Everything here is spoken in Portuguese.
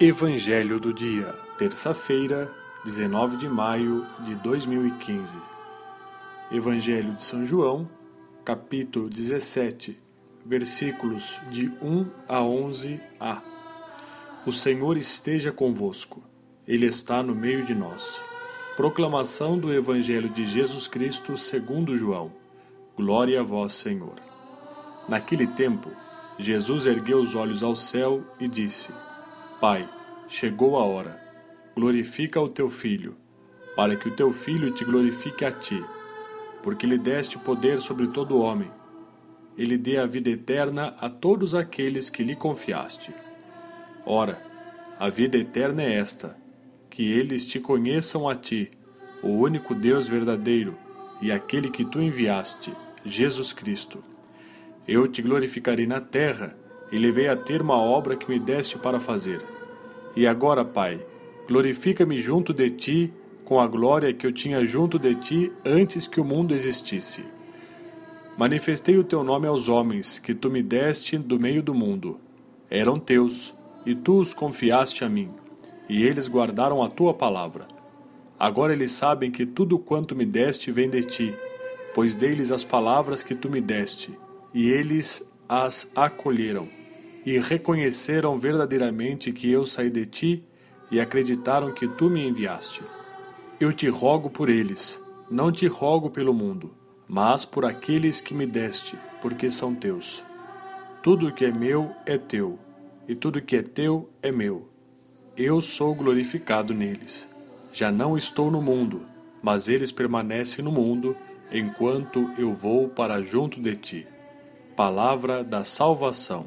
Evangelho do Dia, terça-feira, 19 de maio de 2015. Evangelho de São João, capítulo 17, versículos de 1 a 11a. O Senhor esteja convosco, Ele está no meio de nós. Proclamação do Evangelho de Jesus Cristo segundo João. Glória a vós, Senhor. Naquele tempo, Jesus ergueu os olhos ao céu e disse: Pai, chegou a hora. Glorifica o teu filho, para que o teu filho te glorifique a ti, porque lhe deste poder sobre todo homem. Ele dê a vida eterna a todos aqueles que lhe confiaste. Ora, a vida eterna é esta: que eles te conheçam a ti, o único Deus verdadeiro, e aquele que tu enviaste, Jesus Cristo. Eu te glorificarei na terra e levei a termo a obra que me deste para fazer. E agora, Pai, glorifica-me junto de ti com a glória que eu tinha junto de ti antes que o mundo existisse. Manifestei o teu nome aos homens que tu me deste do meio do mundo. Eram teus, e tu os confiaste a mim, e eles guardaram a tua palavra. Agora eles sabem que tudo quanto me deste vem de ti, pois dei-lhes as palavras que tu me deste, e eles as acolheram e reconheceram verdadeiramente que eu saí de ti e acreditaram que tu me enviaste. Eu te rogo por eles, não te rogo pelo mundo, mas por aqueles que me deste, porque são teus. Tudo que é meu é teu, e tudo que é teu é meu. Eu sou glorificado neles. Já não estou no mundo, mas eles permanecem no mundo, enquanto eu vou para junto de ti. Palavra da salvação.